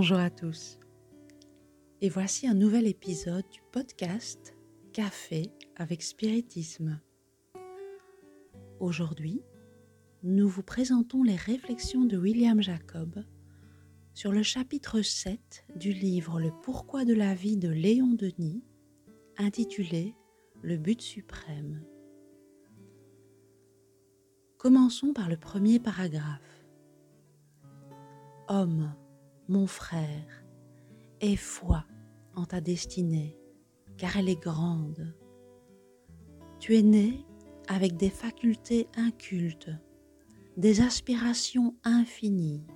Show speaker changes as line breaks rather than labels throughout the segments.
Bonjour à tous. Et voici un nouvel épisode du podcast Café avec Spiritisme. Aujourd'hui, nous vous présentons les réflexions de William Jacob sur le chapitre 7 du livre Le pourquoi de la vie de Léon Denis, intitulé Le but suprême. Commençons par le premier paragraphe. Homme, mon frère, aie foi en ta destinée, car elle est grande. Tu es né avec des facultés incultes, des aspirations infinies,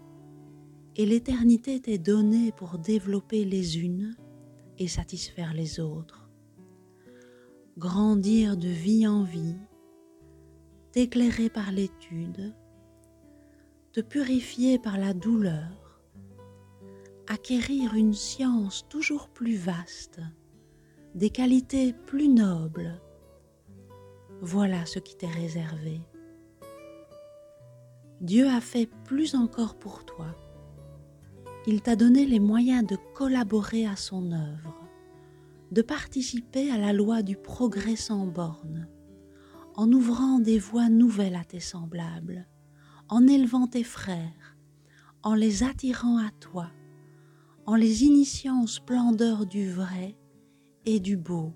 et l'éternité t'est donnée pour développer les unes et satisfaire les autres. Grandir de vie en vie, t'éclairer par l'étude, te purifier par la douleur, acquérir une science toujours plus vaste, des qualités plus nobles. Voilà ce qui t'est réservé. Dieu a fait plus encore pour toi. Il t'a donné les moyens de collaborer à son œuvre, de participer à la loi du progrès sans bornes en ouvrant des voies nouvelles à tes semblables, en élevant tes frères, en les attirant à toi, en les initiant aux splendeurs du vrai et du beau,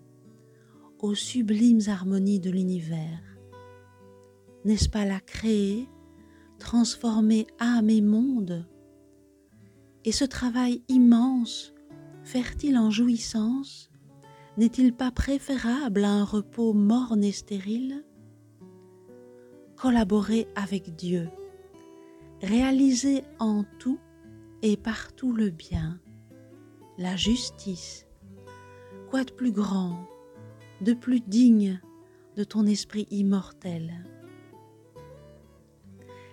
aux sublimes harmonies de l'univers. N'est-ce pas la créer, transformer âme et monde? Et ce travail immense, fertile en jouissance, n'est-il pas préférable à un repos morne et stérile? Collaborer avec Dieu, réaliser en tout et partout le bien, la justice, quoi de plus grand, de plus digne de ton esprit immortel?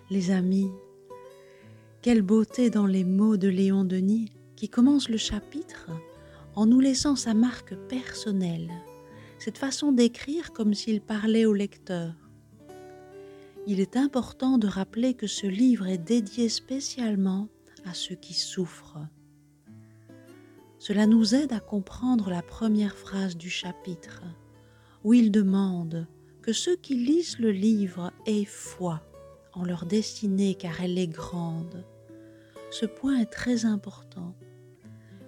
Les amis, quelle beauté dans les mots de Léon Denis qui commence le chapitre en nous laissant sa marque personnelle, cette façon d'écrire comme s'il parlait au lecteur. Il est important de rappeler que ce livre est dédié spécialement à ceux qui souffrent. Cela nous aide à comprendre la première phrase du chapitre, où il demande que ceux qui lisent le livre aient foi en leur destinée car elle est grande. Ce point est très important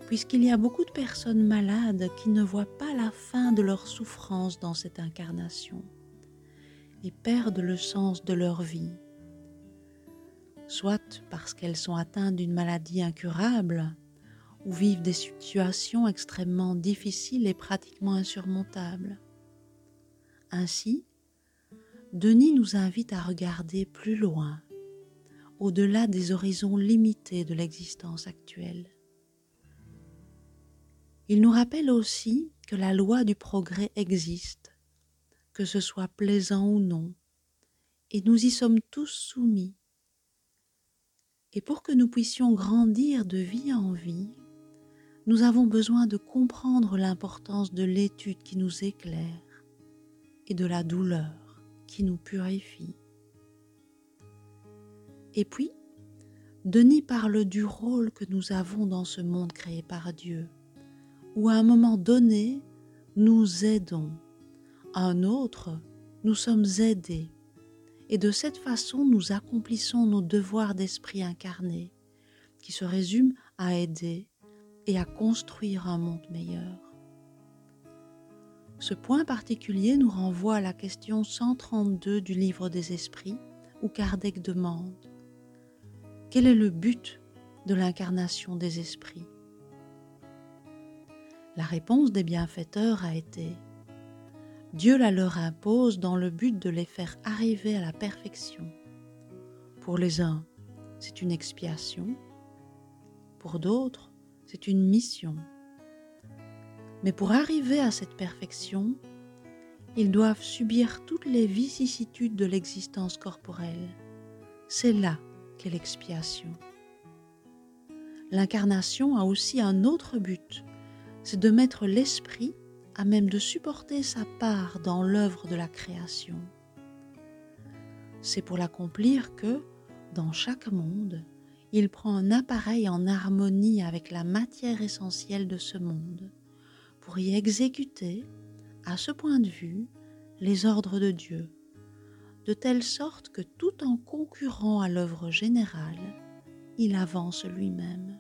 puisqu'il y a beaucoup de personnes malades qui ne voient pas la fin de leur souffrance dans cette incarnation et perdent le sens de leur vie, soit parce qu'elles sont atteintes d'une maladie incurable ou vivent des situations extrêmement difficiles et pratiquement insurmontables. Ainsi, Denis nous invite à regarder plus loin, au-delà des horizons limités de l'existence actuelle. Il nous rappelle aussi que la loi du progrès existe, que ce soit plaisant ou non, et nous y sommes tous soumis. Et pour que nous puissions grandir de vie en vie, nous avons besoin de comprendre l'importance de l'étude qui nous éclaire et de la douleur qui nous purifie. Et puis, Denis parle du rôle que nous avons dans ce monde créé par Dieu où à un moment donné, nous aidons, à un autre, nous sommes aidés, et de cette façon nous accomplissons nos devoirs d'esprit incarné, qui se résument à aider et à construire un monde meilleur. Ce point particulier nous renvoie à la question 132 du livre des esprits, où Kardec demande Quel est le but de l'incarnation des esprits? La réponse des bienfaiteurs a été Dieu la leur impose dans le but de les faire arriver à la perfection. Pour les uns, c'est une expiation, pour d'autres, c'est une mission. Mais pour arriver à cette perfection, ils doivent subir toutes les vicissitudes de l'existence corporelle. C'est là qu'est l'expiation. L'incarnation a aussi un autre but c'est de mettre l'esprit à même de supporter sa part dans l'œuvre de la création. C'est pour l'accomplir que, dans chaque monde, il prend un appareil en harmonie avec la matière essentielle de ce monde pour y exécuter, à ce point de vue, les ordres de Dieu, de telle sorte que tout en concurrent à l'œuvre générale, il avance lui-même.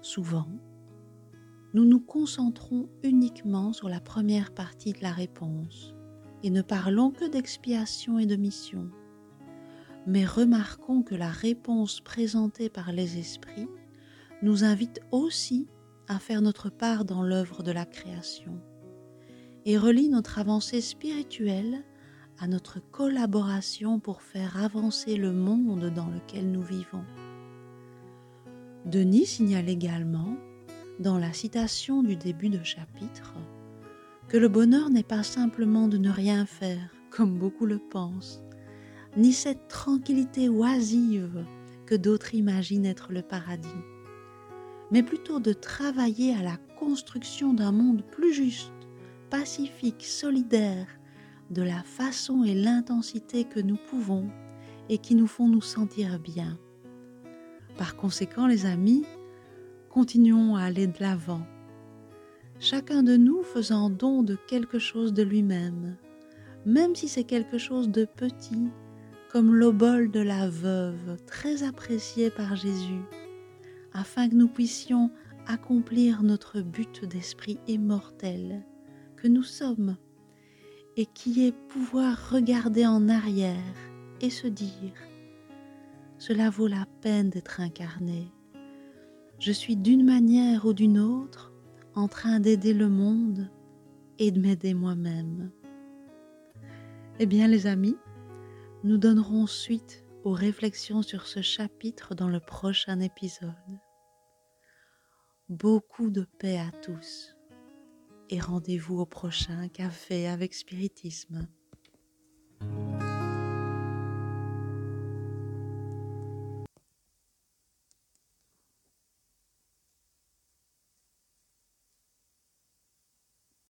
Souvent, nous nous concentrons uniquement sur la première partie de la réponse et ne parlons que d'expiation et de mission. Mais remarquons que la réponse présentée par les esprits nous invite aussi à faire notre part dans l'œuvre de la création et relie notre avancée spirituelle à notre collaboration pour faire avancer le monde dans lequel nous vivons. Denis signale également, dans la citation du début de chapitre, que le bonheur n'est pas simplement de ne rien faire, comme beaucoup le pensent, ni cette tranquillité oisive que d'autres imaginent être le paradis, mais plutôt de travailler à la construction d'un monde plus juste, pacifique, solidaire, de la façon et l'intensité que nous pouvons et qui nous font nous sentir bien. Par conséquent, les amis, continuons à aller de l'avant, chacun de nous faisant don de quelque chose de lui-même, même si c'est quelque chose de petit, comme l'obol de la veuve, très apprécié par Jésus, afin que nous puissions accomplir notre but d'esprit immortel que nous sommes, et qui est pouvoir regarder en arrière et se dire, cela vaut la peine d'être incarné. Je suis d'une manière ou d'une autre en train d'aider le monde et de m'aider moi-même. Eh bien les amis, nous donnerons suite aux réflexions sur ce chapitre dans le prochain épisode. Beaucoup de paix à tous et rendez-vous au prochain café avec spiritisme.